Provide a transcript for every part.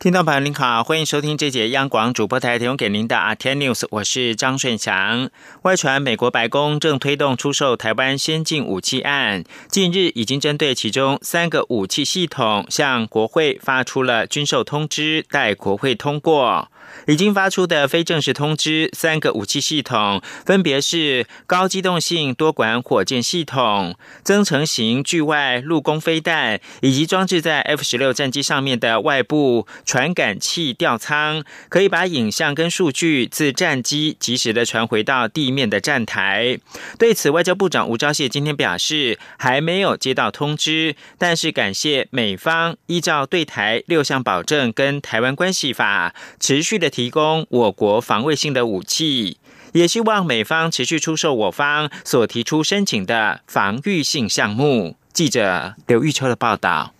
听众朋友您好，欢迎收听这节央广主播台提供给您的阿天 News，我是张顺祥。外传美国白宫正推动出售台湾先进武器案，近日已经针对其中三个武器系统向国会发出了军售通知，待国会通过。已经发出的非正式通知，三个武器系统分别是高机动性多管火箭系统、增程型距外陆攻飞弹，以及装置在 F 十六战机上面的外部传感器吊舱，可以把影像跟数据自战机及时的传回到地面的站台。对此，外交部长吴钊燮今天表示，还没有接到通知，但是感谢美方依照对台六项保证跟台湾关系法持续。的提供我国防卫性的武器，也希望美方持续出售我方所提出申请的防御性项目。记者刘玉秋的报道。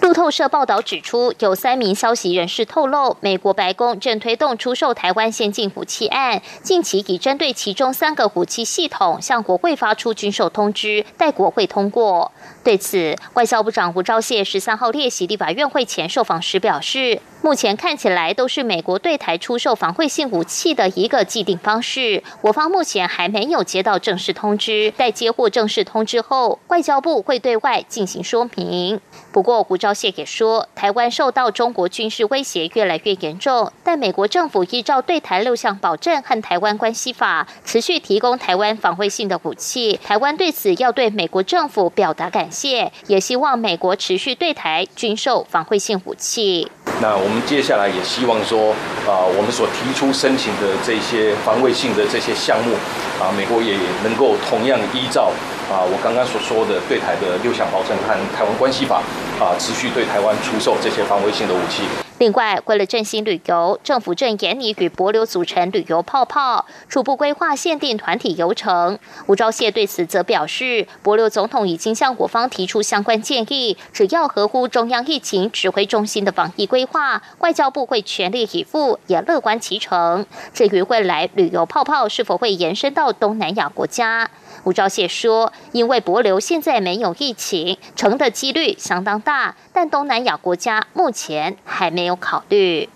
路透社报道指出，有三名消息人士透露，美国白宫正推动出售台湾先进武器案，近期已针对其中三个武器系统向国会发出军售通知，待国会通过。对此，外交部长吴钊燮十三号列席立法院会前受访时表示，目前看起来都是美国对台出售防卫性武器的一个既定方式。我方目前还没有接到正式通知，待接获正式通知后，外交部会对外进行说明。不过，吴钊燮也说，台湾受到中国军事威胁越来越严重，但美国政府依照对台六项保证和台湾关系法，持续提供台湾防卫性的武器。台湾对此要对美国政府表达感。谢，也希望美国持续对台军售防卫性武器。那我们接下来也希望说，啊，我们所提出申请的这些防卫性的这些项目，啊，美国也能够同样依照啊我刚刚所说的对台的六项保证和台湾关系法，啊，持续对台湾出售这些防卫性的武器。另外，为了振兴旅游，政府正严拟与博流组成旅游泡泡，初步规划限定团体游程。吴钊燮对此则表示，博流总统已经向我方提出相关建议，只要合乎中央疫情指挥中心的防疫规划，外交部会全力以赴，也乐观其成。至于未来旅游泡泡是否会延伸到东南亚国家？吴钊燮说：“因为博流现在没有疫情，成的几率相当大，但东南亚国家目前还没有考虑。”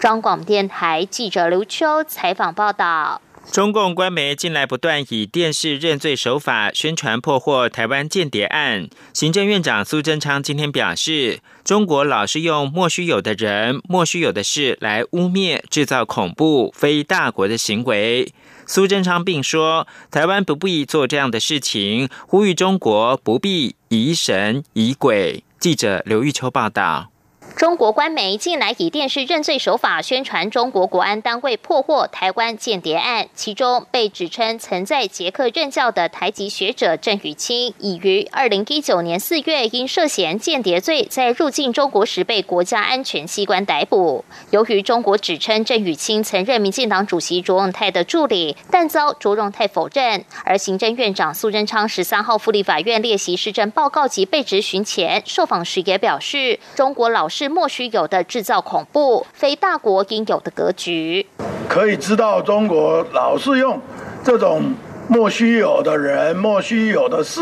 中广电台记者刘秋采访报道。中共官媒近来不断以电视认罪手法宣传破获台湾间谍案。行政院长苏贞昌今天表示，中国老是用莫须有的人、莫须有的事来污蔑、制造恐怖、非大国的行为。苏贞昌并说，台湾不必做这样的事情，呼吁中国不必疑神疑鬼。记者刘玉秋报道。中国官媒近来以电视认罪手法宣传中国国安单位破获台湾间谍案，其中被指称曾在捷克任教的台籍学者郑宇清，已于二零一九年四月因涉嫌间谍罪，在入境中国时被国家安全机关逮捕。由于中国指称郑宇清曾任民进党主席卓永泰的助理，但遭卓永泰否认。而行政院长苏贞昌十三号赴立法院列席施政报告及被质询前受访时也表示，中国老师是莫须有的制造恐怖，非大国应有的格局。可以知道，中国老是用这种莫须有的人、莫须有的事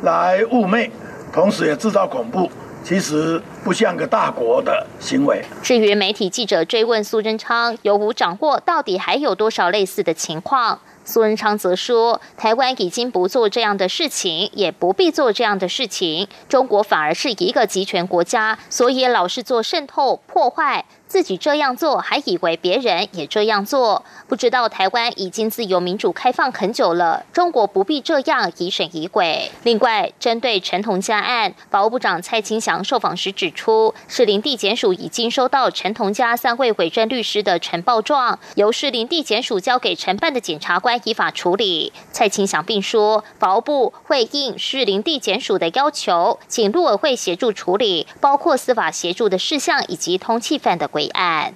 来寤寐，同时也制造恐怖，其实不像个大国的行为。至于媒体记者追问苏贞昌有无掌握，到底还有多少类似的情况？苏仁昌则说：“台湾已经不做这样的事情，也不必做这样的事情。中国反而是一个集权国家，所以老是做渗透破坏。”自己这样做，还以为别人也这样做，不知道台湾已经自由民主开放很久了，中国不必这样疑神疑鬼。另外，针对陈同佳案，法务部长蔡清祥受访时指出，士林地检署已经收到陈同佳三位委任律师的呈报状，由士林地检署交给承办的检察官依法处理。蔡清祥并说，法务部会应士林地检署的要求，请陆委会协助处理，包括司法协助的事项以及通缉犯的规。案，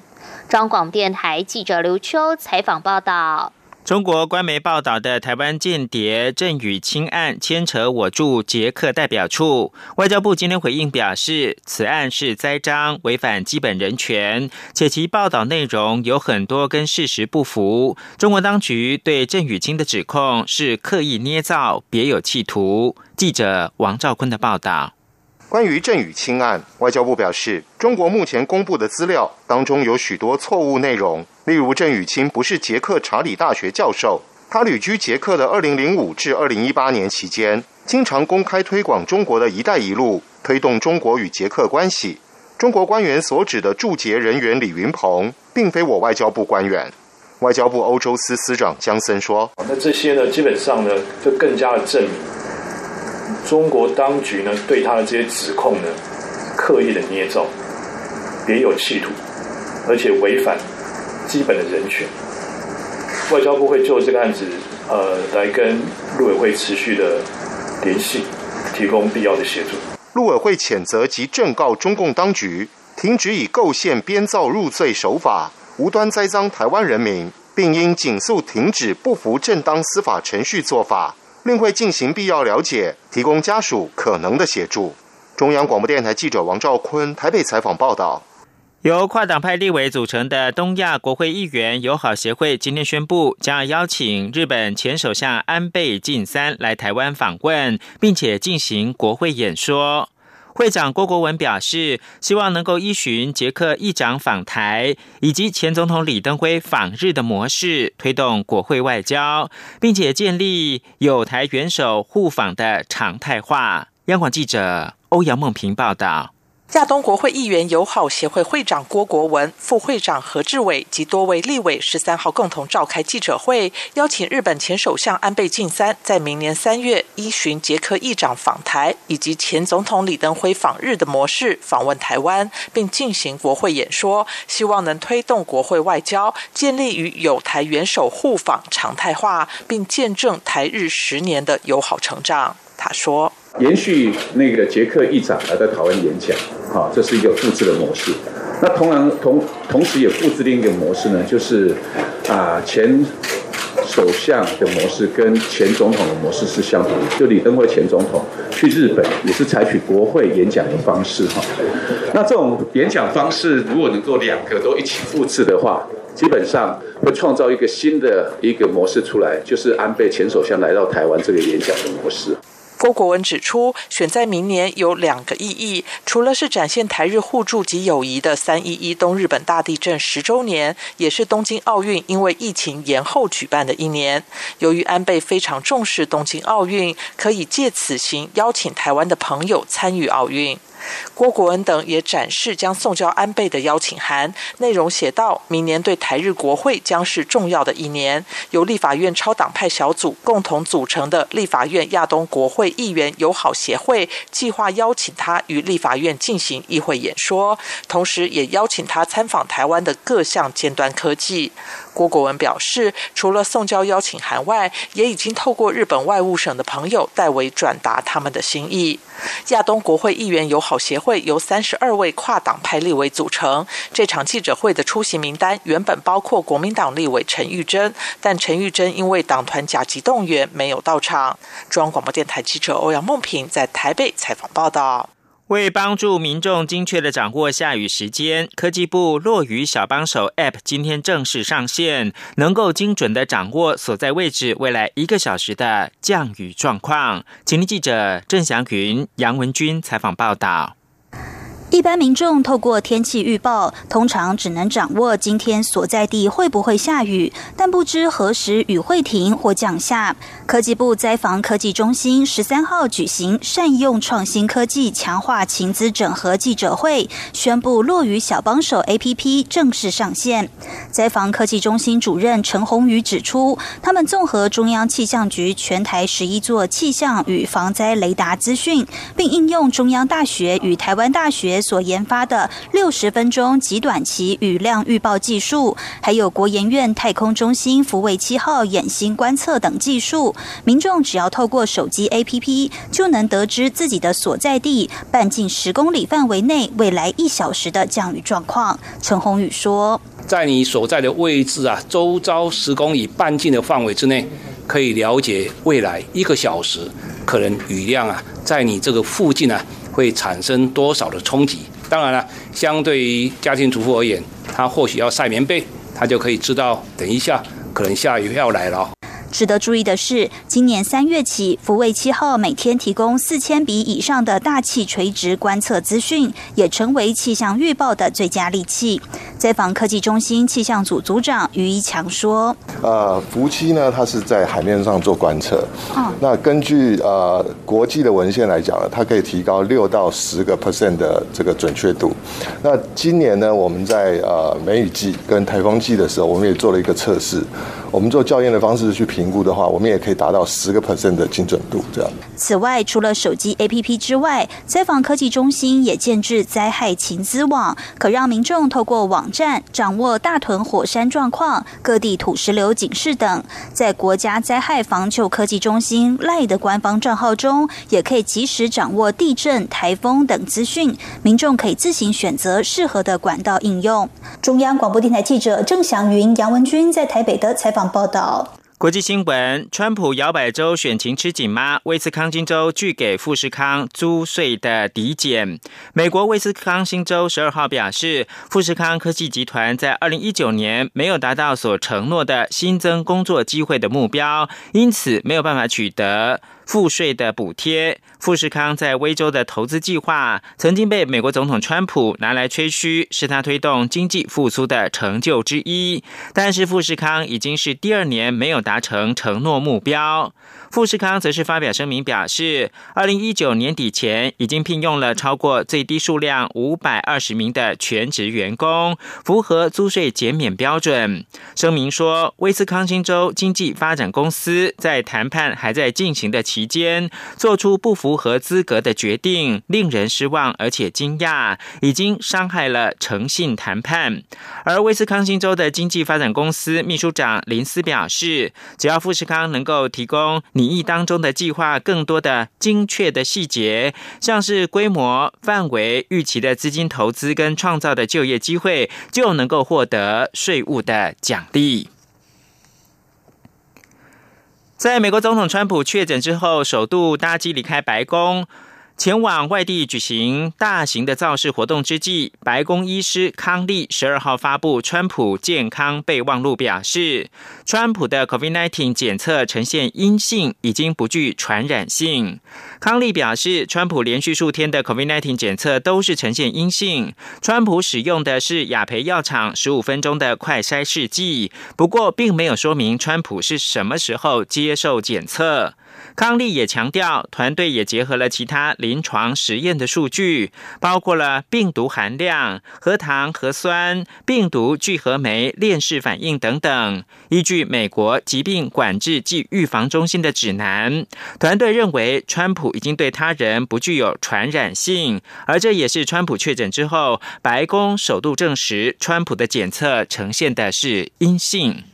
中广电台记者刘秋采访报道。中国官媒报道的台湾间谍郑宇清案牵扯我驻捷克代表处，外交部今天回应表示，此案是栽赃，违反基本人权，且其报道内容有很多跟事实不符。中国当局对郑宇清的指控是刻意捏造，别有企图。记者王兆坤的报道。关于郑宇清案，外交部表示，中国目前公布的资料当中有许多错误内容。例如，郑宇清不是捷克查理大学教授，他旅居捷克的2005至2018年期间，经常公开推广中国的一带一路，推动中国与捷克关系。中国官员所指的驻捷人员李云鹏，并非我外交部官员。外交部欧洲司司长江森说：“那这些呢，基本上呢，就更加的证明。”中国当局呢，对他的这些指控呢，刻意的捏造，别有企图，而且违反基本的人权。外交部会就这个案子，呃，来跟陆委会持续的联系，提供必要的协助。陆委会谴责及正告中共当局，停止以构陷、编造入罪手法，无端栽赃台湾人民，并应紧速停止不服正当司法程序做法。并会进行必要了解，提供家属可能的协助。中央广播电台记者王兆坤台北采访报道。由跨党派立委组成的东亚国会议员友好协会今天宣布，将要邀请日本前首相安倍晋三来台湾访问，并且进行国会演说。会长郭国文表示，希望能够依循捷克议长访台以及前总统李登辉访日的模式，推动国会外交，并且建立有台元首互访的常态化。央广记者欧阳梦平报道。亚东国会议员友好协会会长郭国文、副会长何志伟及多位立委十三号共同召开记者会，邀请日本前首相安倍晋三在明年三月依循捷克议长访台以及前总统李登辉访日的模式访问台湾，并进行国会演说，希望能推动国会外交，建立与友台元首互访常态化，并见证台日十年的友好成长。他说。延续那个捷克议长来到台湾演讲，啊，这是一个复制的模式。那同样同同时也复制另一个模式呢，就是啊前首相的模式跟前总统的模式是相同的。就李登辉前总统去日本也是采取国会演讲的方式，哈。那这种演讲方式如果能够两个都一起复制的话，基本上会创造一个新的一个模式出来，就是安倍前首相来到台湾这个演讲的模式。郭国文指出，选在明年有两个意义，除了是展现台日互助及友谊的三一一东日本大地震十周年，也是东京奥运因为疫情延后举办的一年。由于安倍非常重视东京奥运，可以借此行邀请台湾的朋友参与奥运。郭国文等也展示将送交安倍的邀请函，内容写道：明年对台日国会将是重要的一年，由立法院超党派小组共同组成的立法院亚东国会议员友好协会计划邀请他与立法院进行议会演说，同时也邀请他参访台湾的各项尖端科技。郭国文表示，除了送交邀请函外，也已经透过日本外务省的朋友代为转达他们的心意。亚东国会议员友好协会由三十二位跨党派立委组成。这场记者会的出席名单原本包括国民党立委陈玉珍，但陈玉珍因为党团甲级动员没有到场。中央广播电台记者欧阳梦平在台北采访报道。为帮助民众精确的掌握下雨时间，科技部落雨小帮手 App 今天正式上线，能够精准的掌握所在位置未来一个小时的降雨状况。请听记者郑祥云、杨文军采访报道。一般民众透过天气预报，通常只能掌握今天所在地会不会下雨，但不知何时雨会停或降下。科技部灾防科技中心十三号举行善用创新科技强化情资整合记者会，宣布落雨小帮手 APP 正式上线。灾防科技中心主任陈宏宇指出，他们综合中央气象局全台十一座气象与防灾雷达资讯，并应用中央大学与台湾大学。所研发的六十分钟极短期雨量预报技术，还有国研院太空中心福卫七号眼星观测等技术，民众只要透过手机 APP 就能得知自己的所在地半径十公里范围内未来一小时的降雨状况。陈宏宇说。在你所在的位置啊，周遭十公里半径的范围之内，可以了解未来一个小时可能雨量啊，在你这个附近啊会产生多少的冲击。当然了，相对于家庭主妇而言，她或许要晒棉被，她就可以知道等一下可能下雨要来了。值得注意的是，今年三月起，福卫七号每天提供四千笔以上的大气垂直观测资讯，也成为气象预报的最佳利器。在防科技中心气象组组长于一强说：“呃，福七呢，它是在海面上做观测。嗯，那根据呃国际的文献来讲呢，它可以提高六到十个 percent 的这个准确度。那今年呢，我们在呃梅雨季跟台风季的时候，我们也做了一个测试。我们做校验的方式去评估的话，我们也可以达到十个 percent 的精准度。这样。此外，除了手机 APP 之外，灾防科技中心也建置灾害情资网，可让民众透过网。站掌握大屯火山状况、各地土石流警示等，在国家灾害防救科技中心赖的官方账号中，也可以及时掌握地震、台风等资讯。民众可以自行选择适合的管道应用。中央广播电台记者郑祥云、杨文君在台北的采访报道。国际新闻：川普摇摆州选情吃紧吗？威斯康星州拒给富士康租税的抵减。美国威斯康星州十二号表示，富士康科技集团在二零一九年没有达到所承诺的新增工作机会的目标，因此没有办法取得。赋税的补贴，富士康在威州的投资计划曾经被美国总统川普拿来吹嘘，是他推动经济复苏的成就之一。但是富士康已经是第二年没有达成承诺目标。富士康则是发表声明表示，二零一九年底前已经聘用了超过最低数量五百二十名的全职员工，符合租税减免标准。声明说，威斯康星州经济发展公司在谈判还在进行的期期间，做出不符合资格的决定，令人失望而且惊讶，已经伤害了诚信谈判。而威斯康星州的经济发展公司秘书长林斯表示，只要富士康能够提供。拟议当中的计划更多的精确的细节，像是规模、范围、预期的资金投资跟创造的就业机会，就能够获得税务的奖励。在美国总统川普确诊之后，首度搭机离开白宫。前往外地举行大型的造势活动之际，白宫医师康利十二号发布川普健康备忘录，表示川普的 COVID-19 检测呈现阴性，已经不具传染性。康利表示，川普连续数天的 COVID-19 检测都是呈现阴性。川普使用的是雅培药厂十五分钟的快筛试剂，不过并没有说明川普是什么时候接受检测。康利也强调，团队也结合了其他临床实验的数据，包括了病毒含量、核糖核酸、病毒聚合酶链式反应等等。依据美国疾病管制及预防中心的指南，团队认为川普已经对他人不具有传染性，而这也是川普确诊之后，白宫首度证实川普的检测呈现的是阴性。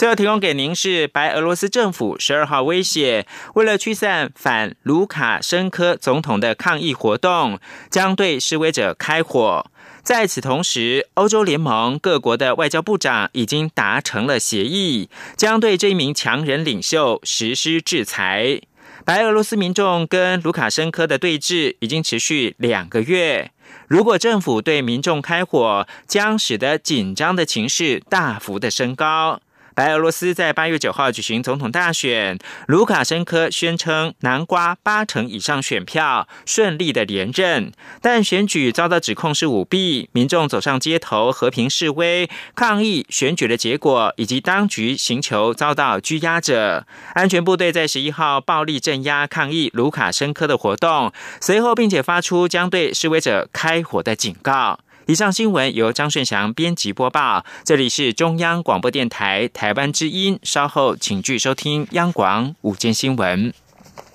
最后提供给您是白俄罗斯政府十二号威胁，为了驱散反卢卡申科总统的抗议活动，将对示威者开火。在此同时，欧洲联盟各国的外交部长已经达成了协议，将对这一名强人领袖实施制裁。白俄罗斯民众跟卢卡申科的对峙已经持续两个月，如果政府对民众开火，将使得紧张的情势大幅的升高。白俄罗斯在八月九号举行总统大选，卢卡申科宣称南瓜八成以上选票，顺利的连任。但选举遭到指控是舞弊，民众走上街头和平示威抗议选举的结果，以及当局寻求遭到拘押者。安全部队在十一号暴力镇压抗议卢卡申科的活动，随后并且发出将对示威者开火的警告。以上新闻由张顺祥编辑播报，这里是中央广播电台台湾之音，稍后请继续收听央广午间新闻。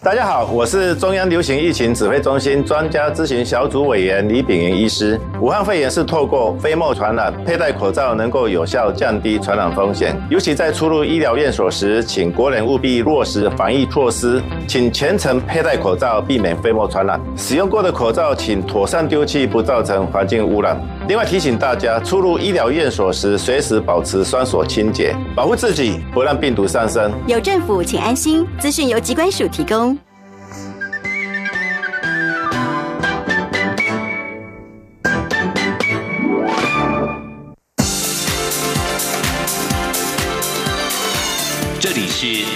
大家好，我是中央流行疫情指挥中心专家咨询小组委员李炳云医师。武汉肺炎是透过飞沫传染，佩戴口罩能够有效降低传染风险。尤其在出入医疗院所时，请国人务必落实防疫措施，请全程佩戴口罩，避免飞沫传染。使用过的口罩请妥善丢弃，不造成环境污染。另外提醒大家，出入医疗院所时，随时保持双手清洁，保护自己，不让病毒上升。有政府，请安心。资讯由机关署提供。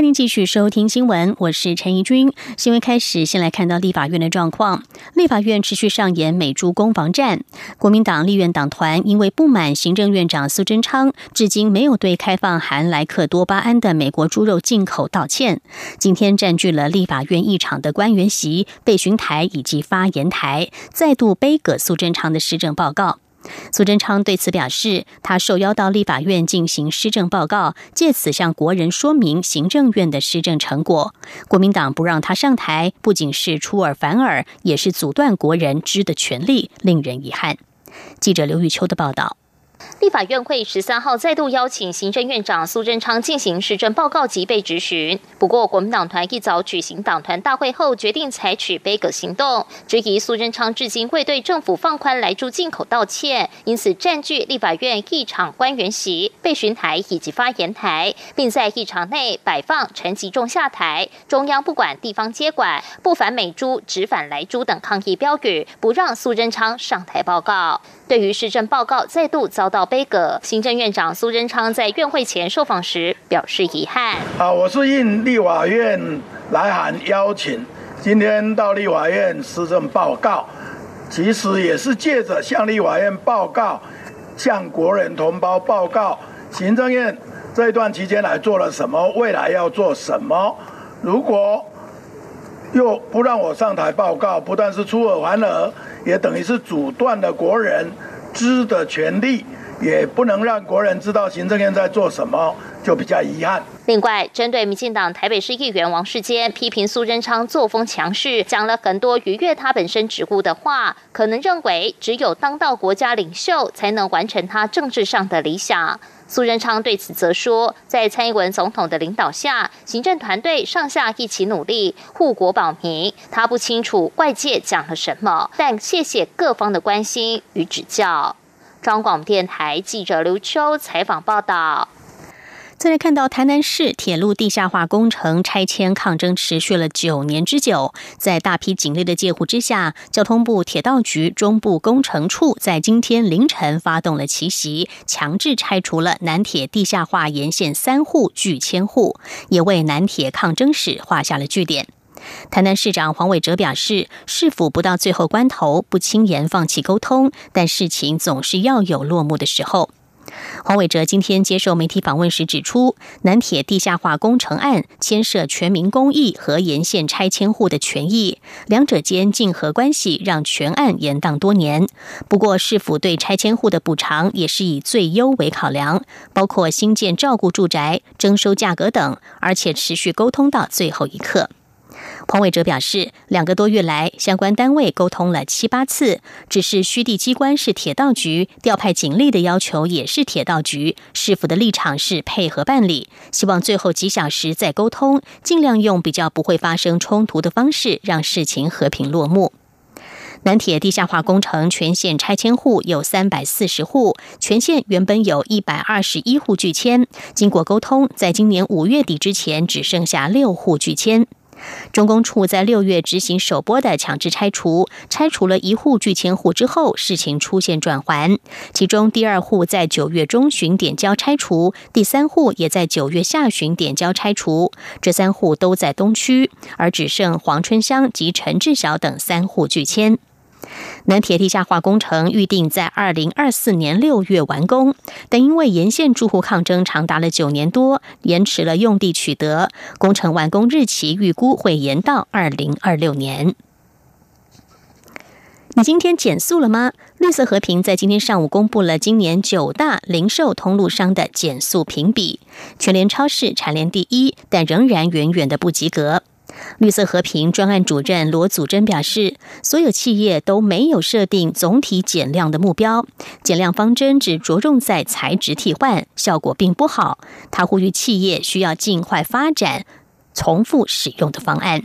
欢迎继续收听新闻，我是陈怡君。新闻开始，先来看到立法院的状况。立法院持续上演美猪攻防战。国民党立院党团因为不满行政院长苏贞昌至今没有对开放含莱克多巴胺的美国猪肉进口道歉，今天占据了立法院议场的官员席、备询台以及发言台，再度背葛苏贞昌的施政报告。苏贞昌对此表示，他受邀到立法院进行施政报告，借此向国人说明行政院的施政成果。国民党不让他上台，不仅是出尔反尔，也是阻断国人知的权利，令人遗憾。记者刘玉秋的报道。立法院会十三号再度邀请行政院长苏贞昌进行施政报告及被质询。不过，国民党团一早举行党团大会后，决定采取杯葛行动，质疑苏贞昌至今未对政府放宽来猪进口道歉，因此占据立法院议场官员席、被询台以及发言台，并在议场内摆放陈吉仲下台、中央不管地方接管、不反美猪、只反来猪等抗议标语，不让苏贞昌上台报告。对于施政报告再度遭到杯葛，行政院长苏贞昌在院会前受访时表示遗憾。啊，我是应立法院来函邀请，今天到立法院施政报告，其实也是借着向立法院报告，向国人同胞报告，行政院这一段期间来做了什么，未来要做什么。如果又不让我上台报告，不但是出尔反尔。也等于是阻断了国人知的权利，也不能让国人知道行政院在做什么，就比较遗憾。另外，针对民进党台北市议员王世坚批评苏贞昌作风强势，讲了很多逾越他本身职务的话，可能认为只有当到国家领袖，才能完成他政治上的理想。苏贞昌对此则说，在蔡英文总统的领导下，行政团队上下一起努力护国保民。他不清楚外界讲了什么，但谢谢各方的关心与指教。中广电台记者刘秋采访报道。再来看到台南市铁路地下化工程拆迁抗争持续了九年之久，在大批警力的介护之下，交通部铁道局中部工程处在今天凌晨发动了奇袭，强制拆除了南铁地下化沿线三户拒迁户，也为南铁抗争史画下了句点。台南市长黄伟哲表示，市府不到最后关头不轻言放弃沟通，但事情总是要有落幕的时候。黄伟哲今天接受媒体访问时指出，南铁地下化工程案牵涉全民公益和沿线拆迁户的权益，两者间竞合关系让全案延宕多年。不过，市府对拆迁户的补偿也是以最优为考量，包括新建照顾住宅、征收价格等，而且持续沟通到最后一刻。黄伟哲表示，两个多月来，相关单位沟通了七八次，只是虚地机关是铁道局，调派警力的要求也是铁道局，市府的立场是配合办理，希望最后几小时再沟通，尽量用比较不会发生冲突的方式，让事情和平落幕。南铁地下化工程全线拆迁户有三百四十户，全线原本有一百二十一户拒迁，经过沟通，在今年五月底之前，只剩下六户拒迁。中工处在六月执行首波的强制拆除，拆除了一户拒签户之后，事情出现转圜。其中第二户在九月中旬点交拆除，第三户也在九月下旬点交拆除。这三户都在东区，而只剩黄春香及陈志晓等三户拒签。南铁地下化工程预定在二零二四年六月完工，但因为沿线住户抗争长达了九年多，延迟了用地取得。工程完工日期预估会延到二零二六年。你今天减速了吗？绿色和平在今天上午公布了今年九大零售通路商的减速评比，全联超市蝉联第一，但仍然远远的不及格。绿色和平专案主任罗祖珍表示，所有企业都没有设定总体减量的目标，减量方针只着重在材质替换，效果并不好。他呼吁企业需要尽快发展重复使用的方案。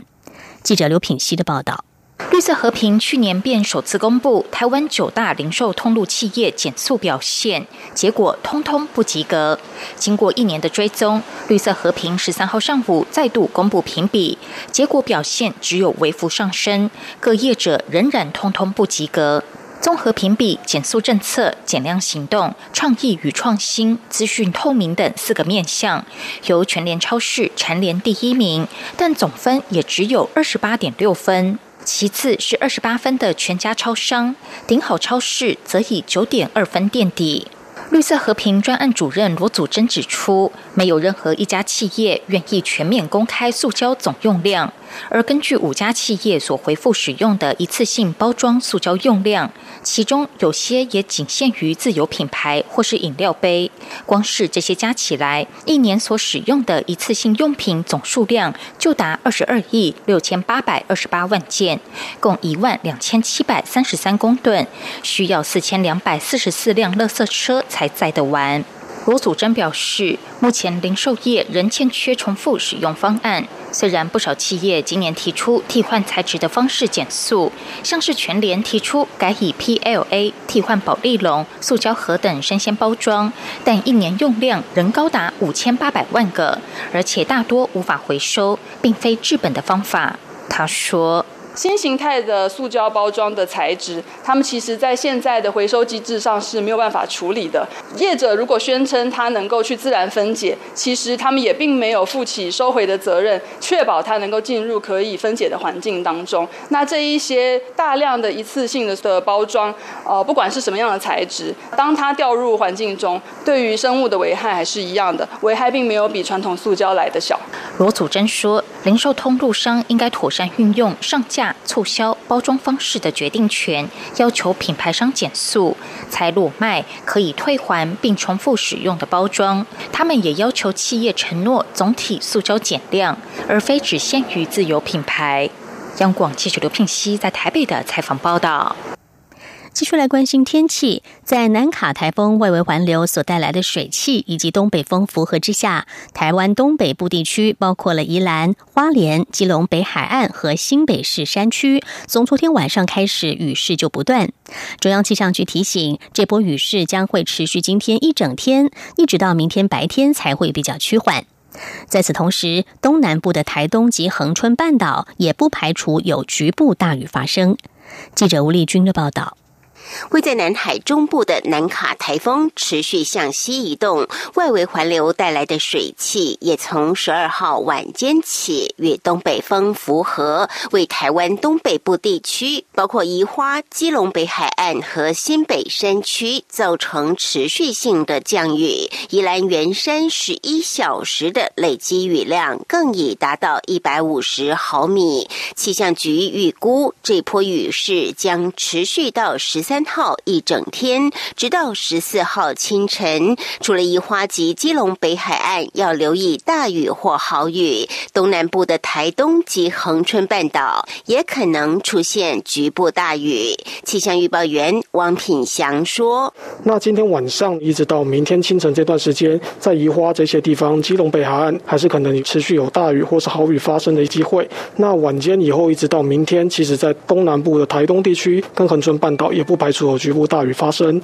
记者刘品希的报道。绿色和平去年便首次公布台湾九大零售通路企业减速表现，结果通通不及格。经过一年的追踪，绿色和平十三号上午再度公布评比，结果表现只有微幅上升，各业者仍然通通不及格。综合评比减速政策、减量行动、创意与创新、资讯透明等四个面向，由全联超市蝉联第一名，但总分也只有二十八点六分。其次是二十八分的全家超商，顶好超市则以九点二分垫底。绿色和平专案主任罗祖珍指出，没有任何一家企业愿意全面公开塑胶总用量。而根据五家企业所回复使用的一次性包装塑胶用量，其中有些也仅限于自有品牌或是饮料杯。光是这些加起来，一年所使用的一次性用品总数量就达二十二亿六千八百二十八万件，共一万两千七百三十三公吨，需要四千两百四十四辆垃圾车才载得完。罗祖珍表示，目前零售业仍欠缺重复使用方案。虽然不少企业今年提出替换材质的方式减速，像是全联提出改以 PLA 替换保利龙、塑胶盒等生鲜包装，但一年用量仍高达五千八百万个，而且大多无法回收，并非治本的方法。他说。新形态的塑胶包装的材质，他们其实在现在的回收机制上是没有办法处理的。业者如果宣称它能够去自然分解，其实他们也并没有负起收回的责任，确保它能够进入可以分解的环境当中。那这一些大量的一次性的的包装，呃，不管是什么样的材质，当它掉入环境中，对于生物的危害还是一样的，危害并没有比传统塑胶来的小。罗祖珍说，零售通路商应该妥善运用上架。促销包装方式的决定权，要求品牌商减速，才裸卖可以退还并重复使用的包装。他们也要求企业承诺总体塑胶减量，而非只限于自有品牌。央广记者刘聘熙在台北的采访报道。继续来关心天气，在南卡台风外围环流所带来的水汽以及东北风符合之下，台湾东北部地区包括了宜兰花莲、基隆北海岸和新北市山区，从昨天晚上开始雨势就不断。中央气象局提醒，这波雨势将会持续今天一整天，一直到明天白天才会比较趋缓。在此同时，东南部的台东及恒春半岛也不排除有局部大雨发生。记者吴丽君的报道。位在南海中部的南卡台风持续向西移动，外围环流带来的水汽也从十二号晚间起与东北风符合，为台湾东北部地区，包括宜花、基隆北海岸和新北山区，造成持续性的降雨。宜兰圆山十一小时的累积雨量更已达到一百五十毫米。气象局预估，这波雨势将持续到十三。三号一整天，直到十四号清晨，除了宜花及基隆北海岸要留意大雨或豪雨，东南部的台东及恒春半岛也可能出现局部大雨。气象预报员王品祥说：“那今天晚上一直到明天清晨这段时间，在宜花这些地方，基隆北海岸还是可能持续有大雨或是豪雨发生的机会。那晚间以后一直到明天，其实在东南部的台东地区跟恒春半岛也不排。”排除局部大雨发生。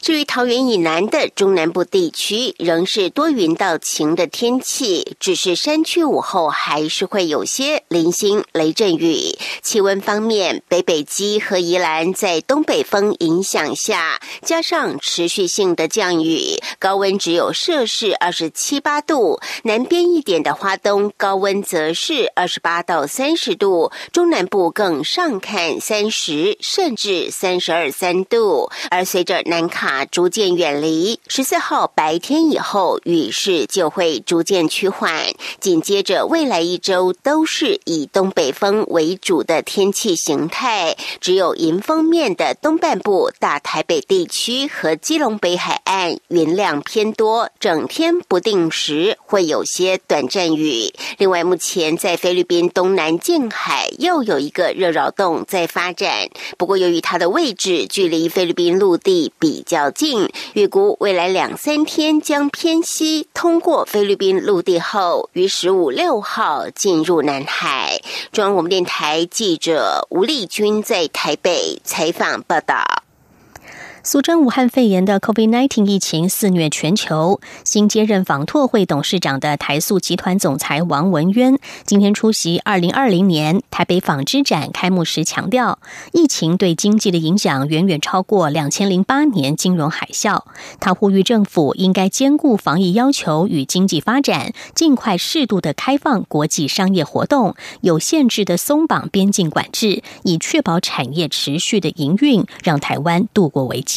至于桃园以南的中南部地区，仍是多云到晴的天气，只是山区午后还是会有些零星雷阵雨。气温方面，北北基和宜兰在东北风影响下，加上持续性的降雨，高温只有摄氏二十七八度。南边一点的花东高温则是二十八到三十度，中南部更上看三十甚至三十二三。三度。而随着南卡逐渐远离，十四号白天以后雨势就会逐渐趋缓。紧接着未来一周都是以东北风为主的天气形态，只有迎风面的东半部、大台北地区和基隆北海岸云量偏多，整天不定时会有些短暂雨。另外，目前在菲律宾东南近海又有一个热扰动在发展，不过由于它的位置距离菲律宾陆地比较近，预估未来两三天将偏西通过菲律宾陆地后，于十五六号进入南海。中央广播电台记者吴丽君在台北采访报道。苏征武汉肺炎的 COVID-19 疫情肆虐全球，新接任访拓会董事长的台塑集团总裁王文渊今天出席2020年台北纺织展开幕时强调，疫情对经济的影响远远超过2008年金融海啸。他呼吁政府应该兼顾防疫要求与经济发展，尽快适度的开放国际商业活动，有限制的松绑边境管制，以确保产业持续的营运，让台湾度过危机。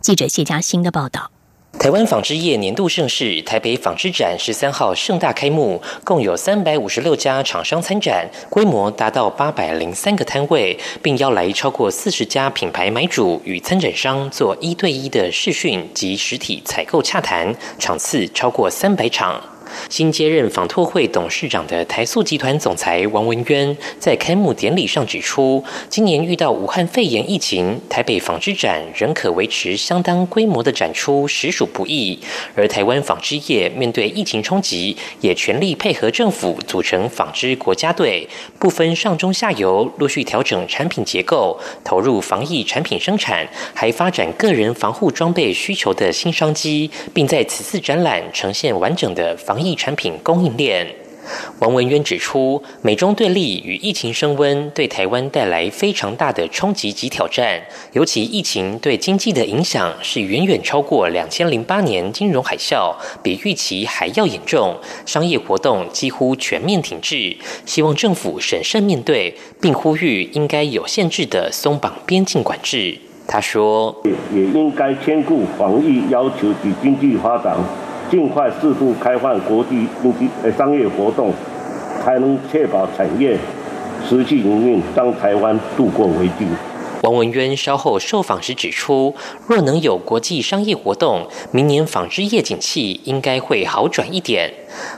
记者谢佳欣的报道。台湾纺织业年度盛事台北纺织展十三号盛大开幕，共有三百五十六家厂商参展，规模达到八百零三个摊位，并邀来超过四十家品牌买主与参展商做一对一的视讯及实体采购洽谈，场次超过三百场。新接任纺拓会董事长的台塑集团总裁王文渊在开幕典礼上指出，今年遇到武汉肺炎疫情，台北纺织展仍可维持相当规模的展出，实属不易。而台湾纺织业面对疫情冲击，也全力配合政府，组成纺织国家队，不分上中下游，陆续调整产品结构，投入防疫产品生产，还发展个人防护装备需求的新商机，并在此次展览呈现完整的防。疫疫产品供应链，王文渊指出，美中对立与疫情升温，对台湾带来非常大的冲击及挑战。尤其疫情对经济的影响是远远超过两千零八年金融海啸，比预期还要严重，商业活动几乎全面停滞。希望政府审慎面对，并呼吁应该有限制的松绑边境管制。他说，也应该兼顾防疫要求与经济发展。尽快适度开放国际经济呃商业活动，才能确保产业持续营运，让台湾度过危机。王文渊稍后受访时指出，若能有国际商业活动，明年纺织业景气应该会好转一点。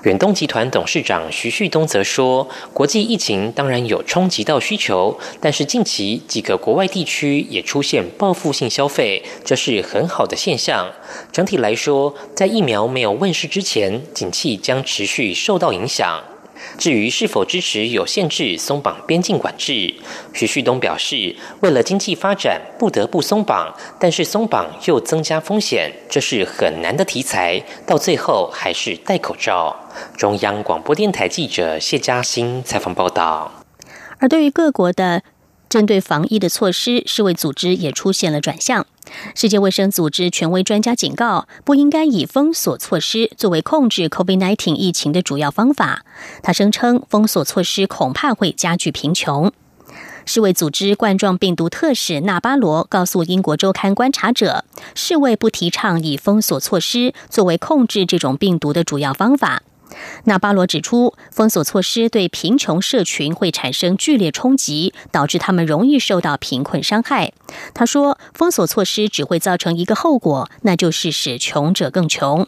远东集团董事长徐旭东则说，国际疫情当然有冲击到需求，但是近期几个国外地区也出现报复性消费，这是很好的现象。整体来说，在疫苗没有问世之前，景气将持续受到影响。至于是否支持有限制松绑边境管制，徐旭东表示，为了经济发展不得不松绑，但是松绑又增加风险，这是很难的题材，到最后还是戴口罩。中央广播电台记者谢嘉欣采访报道。而对于各国的针对防疫的措施，世卫组织也出现了转向。世界卫生组织权威专家警告，不应该以封锁措施作为控制 COVID-19 疫情的主要方法。他声称，封锁措施恐怕会加剧贫穷。世卫组织冠状病毒特使纳巴罗告诉英国周刊观察者，世卫不提倡以封锁措施作为控制这种病毒的主要方法。纳巴罗指出，封锁措施对贫穷社群会产生剧烈冲击，导致他们容易受到贫困伤害。他说，封锁措施只会造成一个后果，那就是使穷者更穷。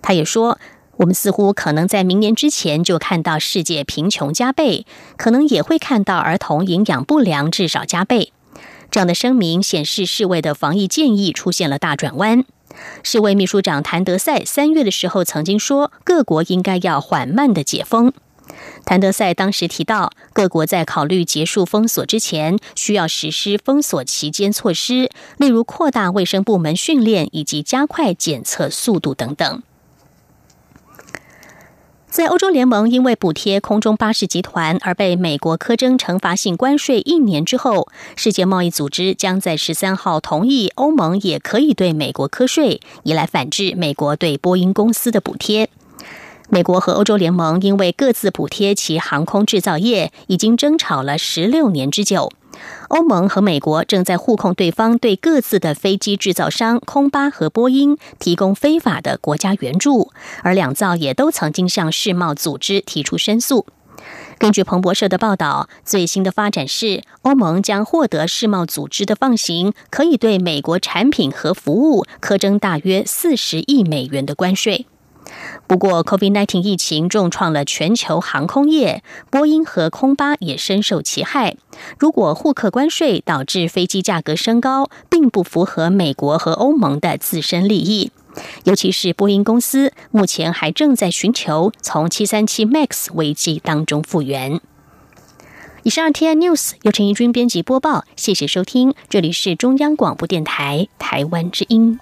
他也说，我们似乎可能在明年之前就看到世界贫穷加倍，可能也会看到儿童营养不良至少加倍。这样的声明显示，世卫的防疫建议出现了大转弯。世卫秘书长谭德赛三月的时候曾经说，各国应该要缓慢的解封。谭德赛当时提到，各国在考虑结束封锁之前，需要实施封锁期间措施，例如扩大卫生部门训练以及加快检测速度等等。在欧洲联盟因为补贴空中巴士集团而被美国苛征惩罚性关税一年之后，世界贸易组织将在十三号同意欧盟也可以对美国课税，以来反制美国对波音公司的补贴。美国和欧洲联盟因为各自补贴其航空制造业，已经争吵了十六年之久。欧盟和美国正在互控对方对各自的飞机制造商空巴和波音提供非法的国家援助，而两造也都曾经向世贸组织提出申诉。根据彭博社的报道，最新的发展是，欧盟将获得世贸组织的放行，可以对美国产品和服务苛征大约四十亿美元的关税。不过，COVID-19 疫情重创了全球航空业，波音和空巴也深受其害。如果互客关税导致飞机价格升高，并不符合美国和欧盟的自身利益。尤其是波音公司目前还正在寻求从737 MAX 危机当中复原。以上 T N News 由陈怡君编辑播报，谢谢收听，这里是中央广播电台台湾之音。